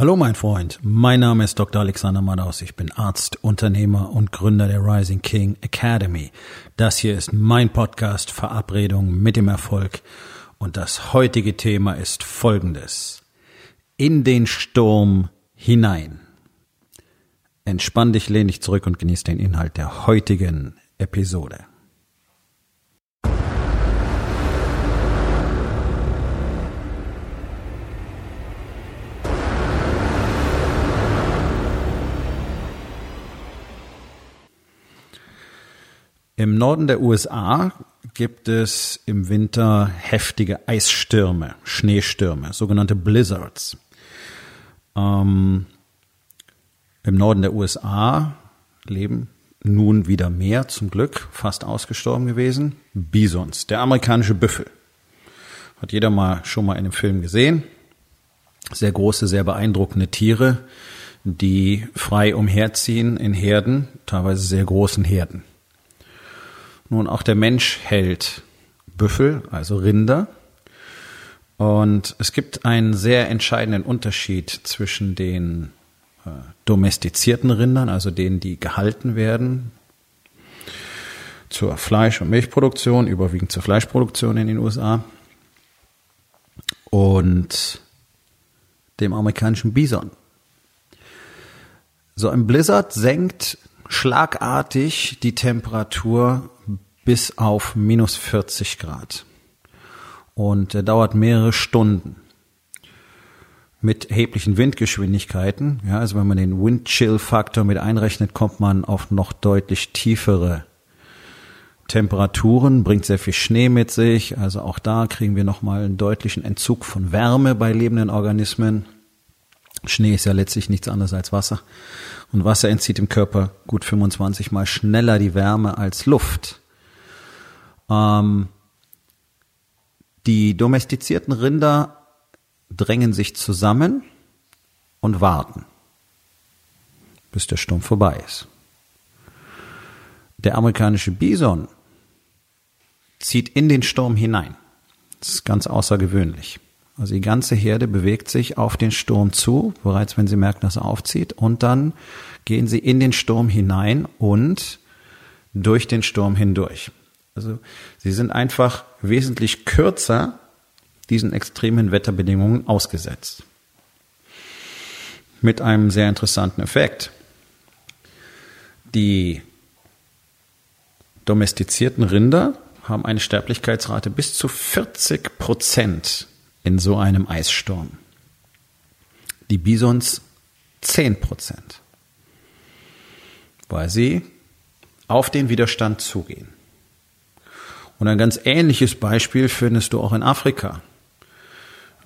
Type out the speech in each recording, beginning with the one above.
Hallo mein Freund, mein Name ist Dr. Alexander Madaus, ich bin Arzt, Unternehmer und Gründer der Rising King Academy. Das hier ist mein Podcast Verabredung mit dem Erfolg und das heutige Thema ist folgendes. In den Sturm hinein. Entspann dich, lehn dich zurück und genieß den Inhalt der heutigen Episode. Im Norden der USA gibt es im Winter heftige Eisstürme, Schneestürme, sogenannte Blizzards. Ähm, Im Norden der USA leben nun wieder mehr, zum Glück, fast ausgestorben gewesen, Bisons, der amerikanische Büffel. Hat jeder mal schon mal in einem Film gesehen. Sehr große, sehr beeindruckende Tiere, die frei umherziehen in Herden, teilweise sehr großen Herden. Nun, auch der Mensch hält Büffel, also Rinder. Und es gibt einen sehr entscheidenden Unterschied zwischen den äh, domestizierten Rindern, also denen, die gehalten werden, zur Fleisch- und Milchproduktion, überwiegend zur Fleischproduktion in den USA, und dem amerikanischen Bison. So ein Blizzard senkt schlagartig die Temperatur bis auf minus 40 Grad. Und er dauert mehrere Stunden. Mit erheblichen Windgeschwindigkeiten. Ja, also wenn man den Wind-Chill-Faktor mit einrechnet, kommt man auf noch deutlich tiefere Temperaturen, bringt sehr viel Schnee mit sich. Also auch da kriegen wir nochmal einen deutlichen Entzug von Wärme bei lebenden Organismen. Schnee ist ja letztlich nichts anderes als Wasser. Und Wasser entzieht im Körper gut 25 mal schneller die Wärme als Luft. Ähm, die domestizierten Rinder drängen sich zusammen und warten, bis der Sturm vorbei ist. Der amerikanische Bison zieht in den Sturm hinein. Das ist ganz außergewöhnlich. Also die ganze Herde bewegt sich auf den Sturm zu, bereits wenn sie merken, dass er aufzieht, und dann gehen sie in den Sturm hinein und durch den Sturm hindurch. Also sie sind einfach wesentlich kürzer diesen extremen Wetterbedingungen ausgesetzt. Mit einem sehr interessanten Effekt. Die domestizierten Rinder haben eine Sterblichkeitsrate bis zu 40 Prozent in so einem Eissturm. Die Bisons 10 Prozent, weil sie auf den Widerstand zugehen. Und ein ganz ähnliches Beispiel findest du auch in Afrika.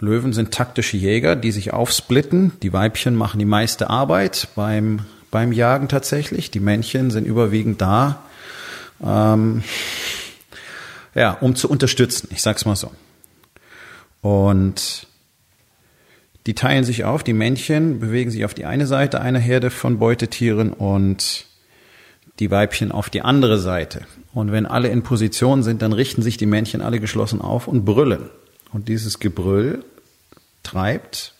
Löwen sind taktische Jäger, die sich aufsplitten. Die Weibchen machen die meiste Arbeit beim, beim Jagen tatsächlich. Die Männchen sind überwiegend da, ähm, ja, um zu unterstützen. Ich sag's mal so. Und die teilen sich auf. Die Männchen bewegen sich auf die eine Seite einer Herde von Beutetieren und die Weibchen auf die andere Seite. Und wenn alle in Position sind, dann richten sich die Männchen alle geschlossen auf und brüllen. Und dieses Gebrüll treibt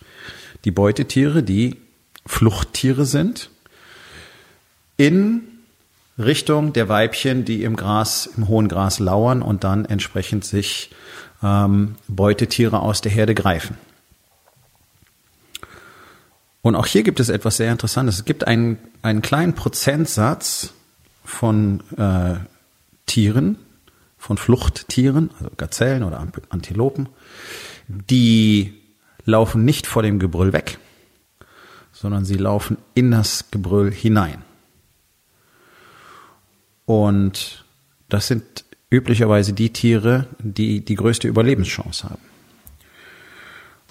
die Beutetiere, die Fluchttiere sind, in Richtung der Weibchen, die im Gras, im hohen Gras lauern und dann entsprechend sich ähm, Beutetiere aus der Herde greifen. Und auch hier gibt es etwas sehr Interessantes. Es gibt einen, einen kleinen Prozentsatz von äh, Tieren, von Fluchttieren, also Gazellen oder Antilopen, die laufen nicht vor dem Gebrüll weg, sondern sie laufen in das Gebrüll hinein. Und das sind üblicherweise die Tiere, die die größte Überlebenschance haben.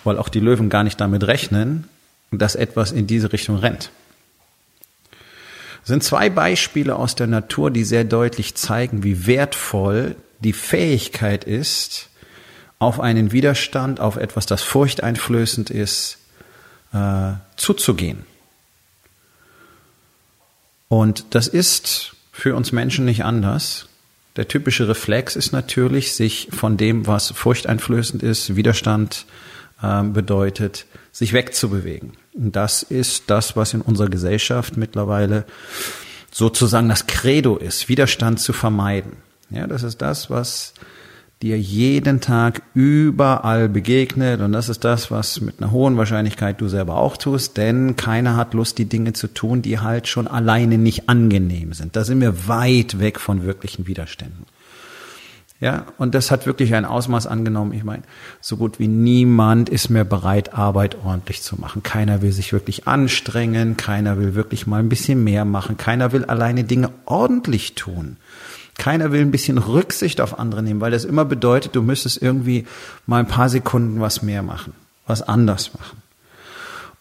Weil auch die Löwen gar nicht damit rechnen, dass etwas in diese Richtung rennt. Sind zwei Beispiele aus der Natur, die sehr deutlich zeigen, wie wertvoll die Fähigkeit ist, auf einen Widerstand, auf etwas, das furchteinflößend ist, äh, zuzugehen. Und das ist für uns Menschen nicht anders. Der typische Reflex ist natürlich, sich von dem, was furchteinflößend ist, Widerstand äh, bedeutet, sich wegzubewegen. Das ist das, was in unserer Gesellschaft mittlerweile sozusagen das Credo ist, Widerstand zu vermeiden. Ja, das ist das, was dir jeden Tag überall begegnet. Und das ist das, was mit einer hohen Wahrscheinlichkeit du selber auch tust, denn keiner hat Lust, die Dinge zu tun, die halt schon alleine nicht angenehm sind. Da sind wir weit weg von wirklichen Widerständen. Ja, und das hat wirklich ein Ausmaß angenommen. Ich meine, so gut wie niemand ist mehr bereit, Arbeit ordentlich zu machen. Keiner will sich wirklich anstrengen, keiner will wirklich mal ein bisschen mehr machen, keiner will alleine Dinge ordentlich tun. Keiner will ein bisschen Rücksicht auf andere nehmen, weil das immer bedeutet, du müsstest irgendwie mal ein paar Sekunden was mehr machen, was anders machen.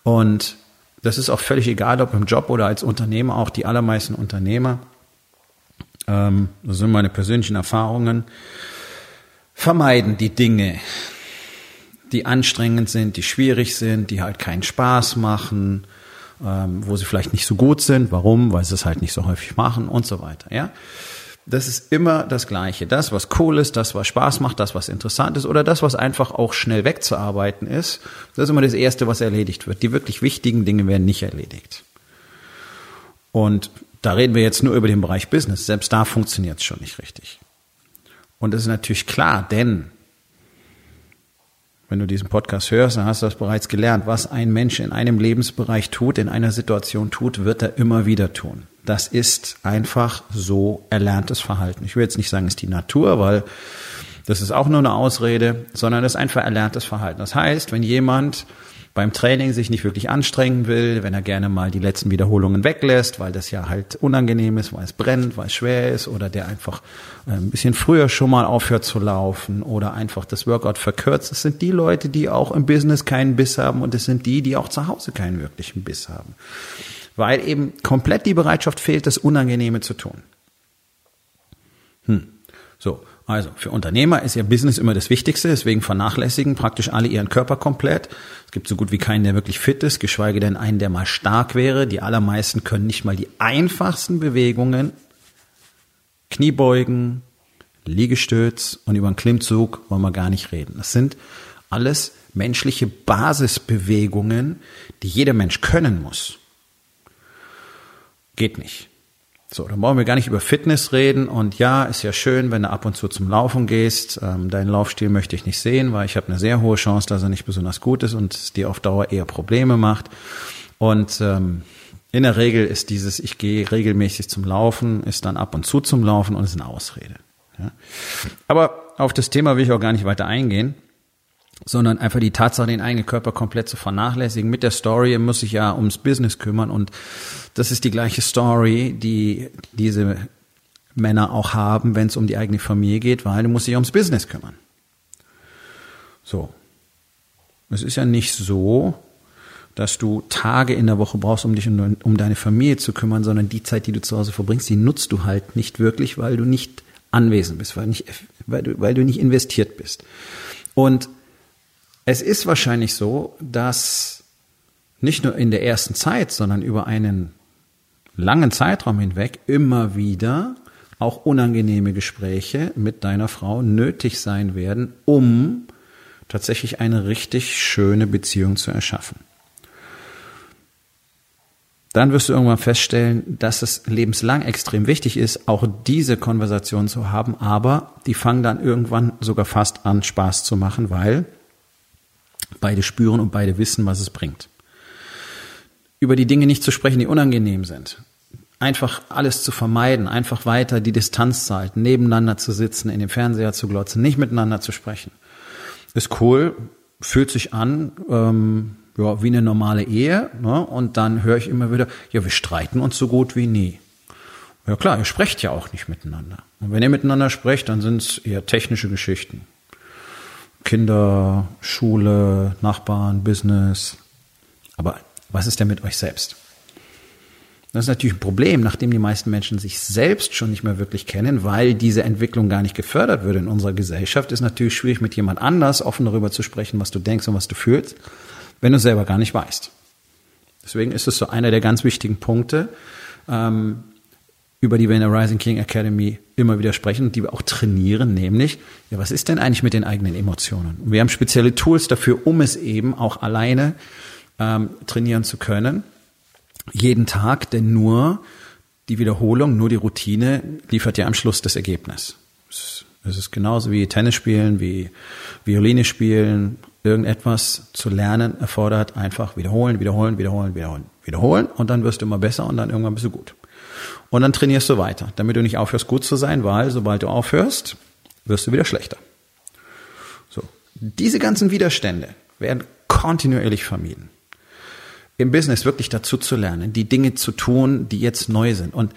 Und das ist auch völlig egal, ob im Job oder als Unternehmer, auch die allermeisten Unternehmer, ähm, das sind meine persönlichen Erfahrungen, vermeiden die Dinge, die anstrengend sind, die schwierig sind, die halt keinen Spaß machen, ähm, wo sie vielleicht nicht so gut sind. Warum? Weil sie es halt nicht so häufig machen und so weiter. Ja, das ist immer das Gleiche. Das, was cool ist, das, was Spaß macht, das, was interessant ist oder das, was einfach auch schnell wegzuarbeiten ist, das ist immer das Erste, was erledigt wird. Die wirklich wichtigen Dinge werden nicht erledigt. Und da reden wir jetzt nur über den Bereich Business. Selbst da funktioniert es schon nicht richtig. Und das ist natürlich klar, denn wenn du diesen Podcast hörst, dann hast du das bereits gelernt. Was ein Mensch in einem Lebensbereich tut, in einer Situation tut, wird er immer wieder tun. Das ist einfach so erlerntes Verhalten. Ich will jetzt nicht sagen, es ist die Natur, weil das ist auch nur eine Ausrede, sondern es ist einfach erlerntes Verhalten. Das heißt, wenn jemand beim Training sich nicht wirklich anstrengen will, wenn er gerne mal die letzten Wiederholungen weglässt, weil das ja halt unangenehm ist, weil es brennt, weil es schwer ist oder der einfach äh, ein bisschen früher schon mal aufhört zu laufen oder einfach das Workout verkürzt. Das sind die Leute, die auch im Business keinen Biss haben und es sind die, die auch zu Hause keinen wirklichen Biss haben weil eben komplett die Bereitschaft fehlt, das Unangenehme zu tun. Hm. So, also für Unternehmer ist ihr Business immer das Wichtigste, deswegen vernachlässigen praktisch alle ihren Körper komplett. Es gibt so gut wie keinen, der wirklich fit ist, geschweige denn einen, der mal stark wäre. Die allermeisten können nicht mal die einfachsten Bewegungen, Kniebeugen, Liegestütz und über einen Klimmzug wollen wir gar nicht reden. Das sind alles menschliche Basisbewegungen, die jeder Mensch können muss. Geht nicht. So, dann brauchen wir gar nicht über Fitness reden. Und ja, ist ja schön, wenn du ab und zu zum Laufen gehst. Ähm, deinen Laufstil möchte ich nicht sehen, weil ich habe eine sehr hohe Chance, dass er nicht besonders gut ist und es dir auf Dauer eher Probleme macht. Und ähm, in der Regel ist dieses, ich gehe regelmäßig zum Laufen, ist dann ab und zu zum Laufen und ist eine Ausrede. Ja? Aber auf das Thema will ich auch gar nicht weiter eingehen sondern einfach die Tatsache, den eigenen Körper komplett zu vernachlässigen. Mit der Story muss sich ja ums Business kümmern und das ist die gleiche Story, die diese Männer auch haben, wenn es um die eigene Familie geht, weil du musst dich ums Business kümmern. So. Es ist ja nicht so, dass du Tage in der Woche brauchst, um dich um, um deine Familie zu kümmern, sondern die Zeit, die du zu Hause verbringst, die nutzt du halt nicht wirklich, weil du nicht anwesend bist, weil, nicht, weil, du, weil du nicht investiert bist. Und es ist wahrscheinlich so, dass nicht nur in der ersten Zeit, sondern über einen langen Zeitraum hinweg immer wieder auch unangenehme Gespräche mit deiner Frau nötig sein werden, um tatsächlich eine richtig schöne Beziehung zu erschaffen. Dann wirst du irgendwann feststellen, dass es lebenslang extrem wichtig ist, auch diese Konversation zu haben, aber die fangen dann irgendwann sogar fast an Spaß zu machen, weil Beide spüren und beide wissen, was es bringt. Über die Dinge nicht zu sprechen, die unangenehm sind. Einfach alles zu vermeiden, einfach weiter die Distanz zu halten, nebeneinander zu sitzen, in den Fernseher zu glotzen, nicht miteinander zu sprechen. Ist cool, fühlt sich an, ähm, ja, wie eine normale Ehe. Ne? Und dann höre ich immer wieder, ja, wir streiten uns so gut wie nie. Ja klar, ihr sprecht ja auch nicht miteinander. Und wenn ihr miteinander sprecht, dann sind es eher technische Geschichten. Kinder, Schule, Nachbarn, Business. Aber was ist denn mit euch selbst? Das ist natürlich ein Problem, nachdem die meisten Menschen sich selbst schon nicht mehr wirklich kennen, weil diese Entwicklung gar nicht gefördert würde in unserer Gesellschaft, ist natürlich schwierig, mit jemand anders offen darüber zu sprechen, was du denkst und was du fühlst, wenn du selber gar nicht weißt. Deswegen ist es so einer der ganz wichtigen Punkte, ähm, über die wir in der Rising King Academy immer wieder sprechen und die wir auch trainieren, nämlich, ja, was ist denn eigentlich mit den eigenen Emotionen? Und wir haben spezielle Tools dafür, um es eben auch alleine ähm, trainieren zu können. Jeden Tag, denn nur die Wiederholung, nur die Routine liefert ja am Schluss das Ergebnis. Es ist genauso wie Tennis spielen, wie Violine spielen. Irgendetwas zu lernen erfordert einfach wiederholen, wiederholen, wiederholen, wiederholen, wiederholen und dann wirst du immer besser und dann irgendwann bist du gut. Und dann trainierst du weiter, damit du nicht aufhörst, gut zu sein, weil sobald du aufhörst, wirst du wieder schlechter. So. Diese ganzen Widerstände werden kontinuierlich vermieden. Im Business wirklich dazu zu lernen, die Dinge zu tun, die jetzt neu sind. Und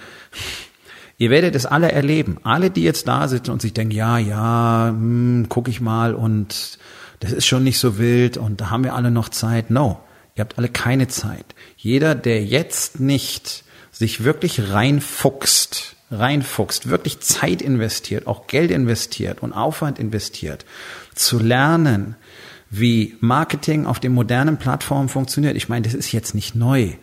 ihr werdet es alle erleben. Alle, die jetzt da sitzen und sich denken, ja, ja, hm, guck ich mal und das ist schon nicht so wild und da haben wir alle noch Zeit. No, ihr habt alle keine Zeit. Jeder, der jetzt nicht sich wirklich reinfuchst, reinfuchst, wirklich Zeit investiert, auch Geld investiert und Aufwand investiert, zu lernen, wie Marketing auf den modernen Plattformen funktioniert. Ich meine, das ist jetzt nicht neu.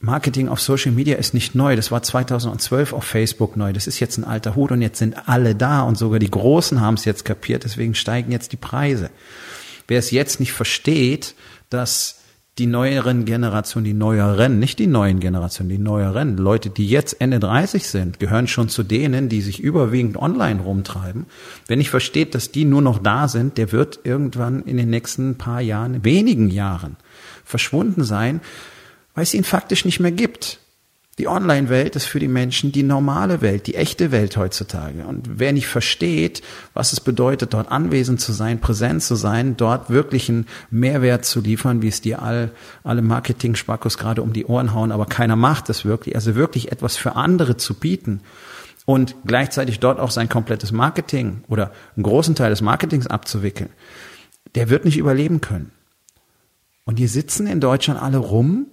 Marketing auf Social Media ist nicht neu. Das war 2012 auf Facebook neu. Das ist jetzt ein alter Hut und jetzt sind alle da und sogar die Großen haben es jetzt kapiert. Deswegen steigen jetzt die Preise. Wer es jetzt nicht versteht, dass die neueren Generationen, die neueren, nicht die neuen Generationen, die neueren, Leute, die jetzt Ende 30 sind, gehören schon zu denen, die sich überwiegend online rumtreiben. Wenn ich versteht, dass die nur noch da sind, der wird irgendwann in den nächsten paar Jahren, wenigen Jahren, verschwunden sein, weil es ihn faktisch nicht mehr gibt. Die Online-Welt ist für die Menschen die normale Welt, die echte Welt heutzutage. Und wer nicht versteht, was es bedeutet, dort anwesend zu sein, präsent zu sein, dort wirklich einen Mehrwert zu liefern, wie es dir all, alle Marketing-Spackos gerade um die Ohren hauen, aber keiner macht es wirklich, also wirklich etwas für andere zu bieten und gleichzeitig dort auch sein komplettes Marketing oder einen großen Teil des Marketings abzuwickeln, der wird nicht überleben können. Und die sitzen in Deutschland alle rum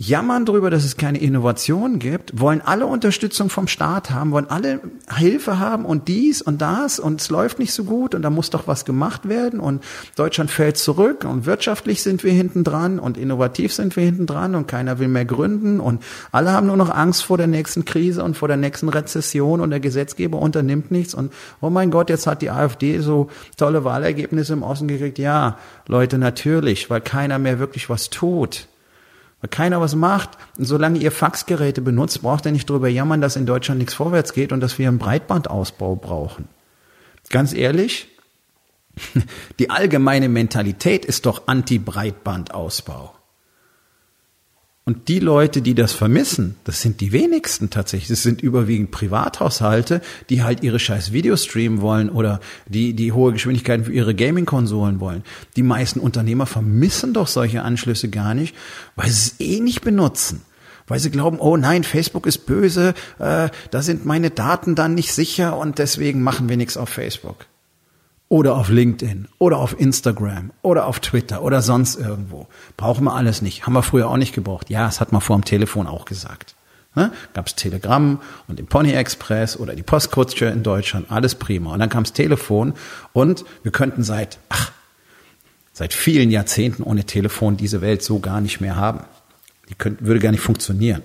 jammern darüber, dass es keine Innovation gibt, wollen alle Unterstützung vom Staat haben, wollen alle Hilfe haben und dies und das und es läuft nicht so gut und da muss doch was gemacht werden und Deutschland fällt zurück und wirtschaftlich sind wir hinten dran und innovativ sind wir hinten dran und keiner will mehr gründen und alle haben nur noch Angst vor der nächsten Krise und vor der nächsten Rezession und der Gesetzgeber unternimmt nichts und oh mein Gott, jetzt hat die AfD so tolle Wahlergebnisse im Osten gekriegt. Ja, Leute, natürlich, weil keiner mehr wirklich was tut. Weil keiner was macht. Und solange ihr Faxgeräte benutzt, braucht ihr nicht darüber jammern, dass in Deutschland nichts vorwärts geht und dass wir einen Breitbandausbau brauchen. Ganz ehrlich, die allgemeine Mentalität ist doch Anti-Breitbandausbau. Und die Leute, die das vermissen, das sind die wenigsten tatsächlich. Das sind überwiegend Privathaushalte, die halt ihre scheiß Videos streamen wollen oder die, die hohe Geschwindigkeiten für ihre Gaming-Konsolen wollen. Die meisten Unternehmer vermissen doch solche Anschlüsse gar nicht, weil sie es eh nicht benutzen weil sie glauben, oh nein, Facebook ist böse, äh, da sind meine Daten dann nicht sicher und deswegen machen wir nichts auf Facebook oder auf LinkedIn oder auf Instagram oder auf Twitter oder sonst irgendwo. Brauchen wir alles nicht. Haben wir früher auch nicht gebraucht. Ja, das hat man vor dem Telefon auch gesagt. Ne? Gab's Telegramm und den Pony Express oder die Postkutsche in Deutschland, alles prima. Und dann kam's Telefon und wir könnten seit, ach, seit vielen Jahrzehnten ohne Telefon diese Welt so gar nicht mehr haben. Die könnte, würde gar nicht funktionieren.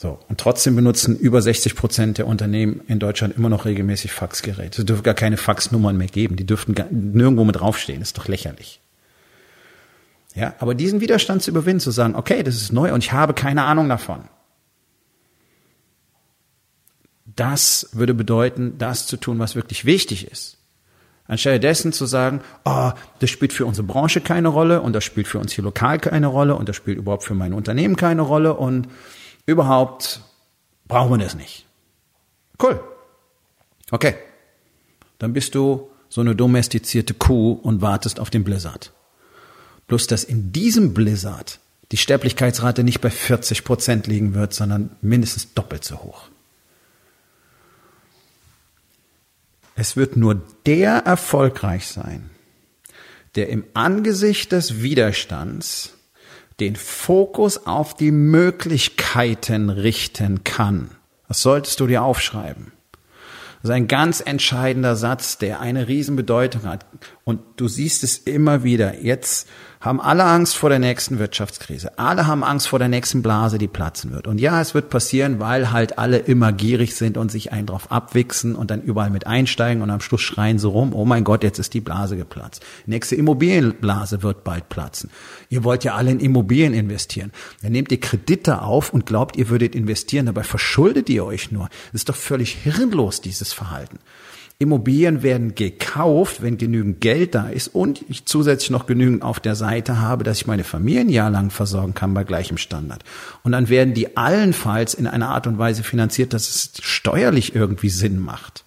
So. Und trotzdem benutzen über 60 Prozent der Unternehmen in Deutschland immer noch regelmäßig Faxgeräte. Es dürfen gar keine Faxnummern mehr geben. Die dürften gar, nirgendwo mit draufstehen. Ist doch lächerlich. Ja, aber diesen Widerstand zu überwinden, zu sagen, okay, das ist neu und ich habe keine Ahnung davon. Das würde bedeuten, das zu tun, was wirklich wichtig ist. Anstelle dessen zu sagen, oh, das spielt für unsere Branche keine Rolle und das spielt für uns hier lokal keine Rolle und das spielt überhaupt für mein Unternehmen keine Rolle und überhaupt brauchen wir das nicht. Cool. Okay. Dann bist du so eine domestizierte Kuh und wartest auf den Blizzard. Bloß, dass in diesem Blizzard die Sterblichkeitsrate nicht bei 40 Prozent liegen wird, sondern mindestens doppelt so hoch. Es wird nur der erfolgreich sein, der im Angesicht des Widerstands den Fokus auf die Möglichkeiten richten kann. Das solltest du dir aufschreiben. Das ist ein ganz entscheidender Satz, der eine Riesenbedeutung hat. Und du siehst es immer wieder. Jetzt haben alle Angst vor der nächsten Wirtschaftskrise. Alle haben Angst vor der nächsten Blase, die platzen wird. Und ja, es wird passieren, weil halt alle immer gierig sind und sich einen drauf abwichsen und dann überall mit einsteigen und am Schluss schreien so rum, oh mein Gott, jetzt ist die Blase geplatzt. nächste Immobilienblase wird bald platzen. Ihr wollt ja alle in Immobilien investieren. Dann nehmt ihr Kredite auf und glaubt, ihr würdet investieren. Dabei verschuldet ihr euch nur. Das ist doch völlig hirnlos, dieses Verhalten. Immobilien werden gekauft, wenn genügend Geld da ist und ich zusätzlich noch genügend auf der Seite habe, dass ich meine Familie ein Jahr lang versorgen kann bei gleichem Standard. Und dann werden die allenfalls in einer Art und Weise finanziert, dass es steuerlich irgendwie Sinn macht.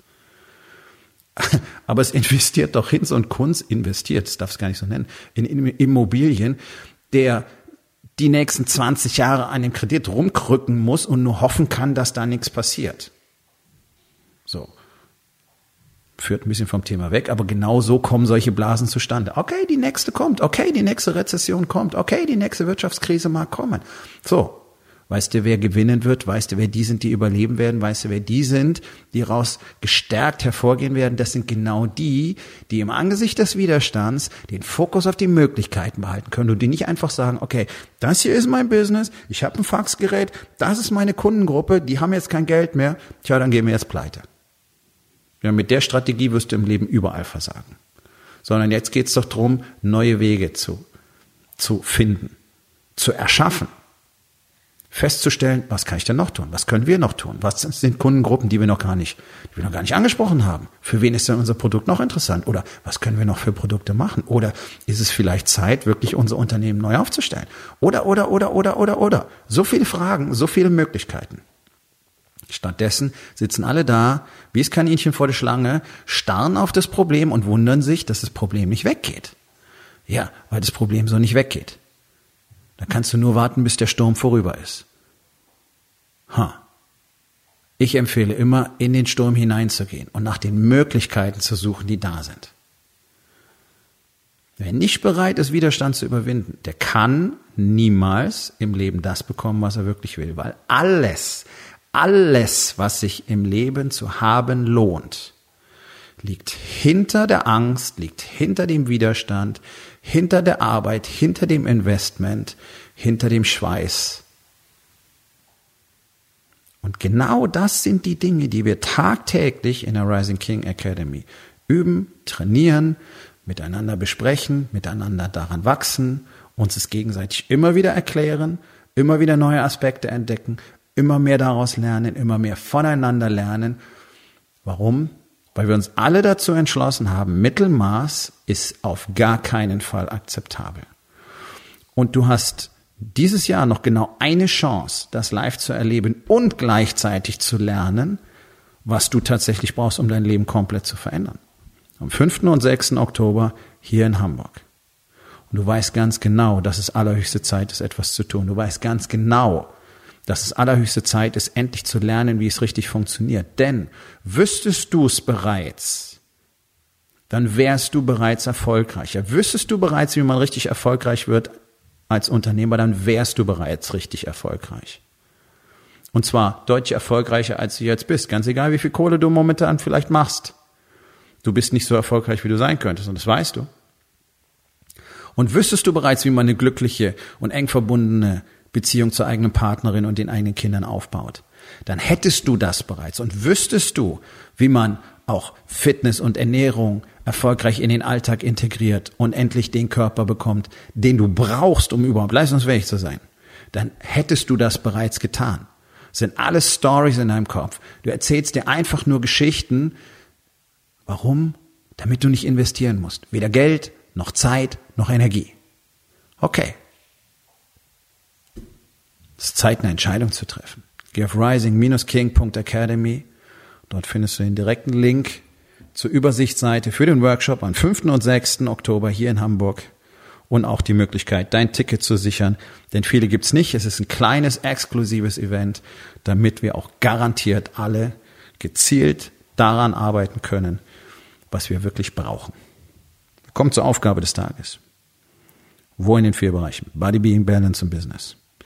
Aber es investiert doch Hinz und Kunz, investiert, das darf es gar nicht so nennen, in Immobilien, der die nächsten 20 Jahre an dem Kredit rumkrücken muss und nur hoffen kann, dass da nichts passiert. So führt ein bisschen vom Thema weg, aber genau so kommen solche Blasen zustande. Okay, die nächste kommt, okay, die nächste Rezession kommt, okay, die nächste Wirtschaftskrise mag kommen. So, weißt du, wer gewinnen wird, weißt du, wer die sind, die überleben werden, weißt du, wer die sind, die raus gestärkt hervorgehen werden, das sind genau die, die im Angesicht des Widerstands den Fokus auf die Möglichkeiten behalten können und die nicht einfach sagen, okay, das hier ist mein Business, ich habe ein Faxgerät, das ist meine Kundengruppe, die haben jetzt kein Geld mehr, tja, dann gehen wir jetzt pleite. Ja, mit der Strategie wirst du im Leben überall versagen. Sondern jetzt geht's doch drum, neue Wege zu, zu finden, zu erschaffen, festzustellen, was kann ich denn noch tun? Was können wir noch tun? Was sind Kundengruppen, die wir noch gar nicht, die wir noch gar nicht angesprochen haben? Für wen ist denn unser Produkt noch interessant? Oder was können wir noch für Produkte machen? Oder ist es vielleicht Zeit, wirklich unser Unternehmen neu aufzustellen? Oder, oder, oder, oder, oder, oder. So viele Fragen, so viele Möglichkeiten. Stattdessen sitzen alle da, wie das Kaninchen vor der Schlange, starren auf das Problem und wundern sich, dass das Problem nicht weggeht. Ja, weil das Problem so nicht weggeht. Da kannst du nur warten, bis der Sturm vorüber ist. Ha. Ich empfehle immer, in den Sturm hineinzugehen und nach den Möglichkeiten zu suchen, die da sind. Wer nicht bereit ist, Widerstand zu überwinden, der kann niemals im Leben das bekommen, was er wirklich will, weil alles, alles, was sich im Leben zu haben lohnt, liegt hinter der Angst, liegt hinter dem Widerstand, hinter der Arbeit, hinter dem Investment, hinter dem Schweiß. Und genau das sind die Dinge, die wir tagtäglich in der Rising King Academy üben, trainieren, miteinander besprechen, miteinander daran wachsen, uns es gegenseitig immer wieder erklären, immer wieder neue Aspekte entdecken, immer mehr daraus lernen, immer mehr voneinander lernen. Warum? Weil wir uns alle dazu entschlossen haben, Mittelmaß ist auf gar keinen Fall akzeptabel. Und du hast dieses Jahr noch genau eine Chance, das live zu erleben und gleichzeitig zu lernen, was du tatsächlich brauchst, um dein Leben komplett zu verändern. Am 5. und 6. Oktober hier in Hamburg. Und du weißt ganz genau, dass es allerhöchste Zeit ist, etwas zu tun. Du weißt ganz genau, dass es allerhöchste Zeit ist, endlich zu lernen, wie es richtig funktioniert. Denn wüsstest du es bereits, dann wärst du bereits erfolgreicher. Wüsstest du bereits, wie man richtig erfolgreich wird als Unternehmer, dann wärst du bereits richtig erfolgreich. Und zwar deutlich erfolgreicher, als du jetzt bist. Ganz egal, wie viel Kohle du momentan vielleicht machst. Du bist nicht so erfolgreich, wie du sein könntest. Und das weißt du. Und wüsstest du bereits, wie man eine glückliche und eng verbundene Beziehung zur eigenen Partnerin und den eigenen Kindern aufbaut, dann hättest du das bereits und wüsstest du, wie man auch Fitness und Ernährung erfolgreich in den Alltag integriert und endlich den Körper bekommt, den du brauchst, um überhaupt leistungsfähig zu sein, dann hättest du das bereits getan. Das sind alles Stories in deinem Kopf. Du erzählst dir einfach nur Geschichten. Warum? Damit du nicht investieren musst. Weder Geld, noch Zeit, noch Energie. Okay, es ist Zeit, eine Entscheidung zu treffen. Geh auf rising-king.academy. Dort findest du den direkten Link zur Übersichtsseite für den Workshop am 5. und 6. Oktober hier in Hamburg und auch die Möglichkeit, dein Ticket zu sichern. Denn viele gibt's nicht. Es ist ein kleines, exklusives Event, damit wir auch garantiert alle gezielt daran arbeiten können, was wir wirklich brauchen. Kommt zur Aufgabe des Tages. Wo in den vier Bereichen? Body, Being, Balance und Business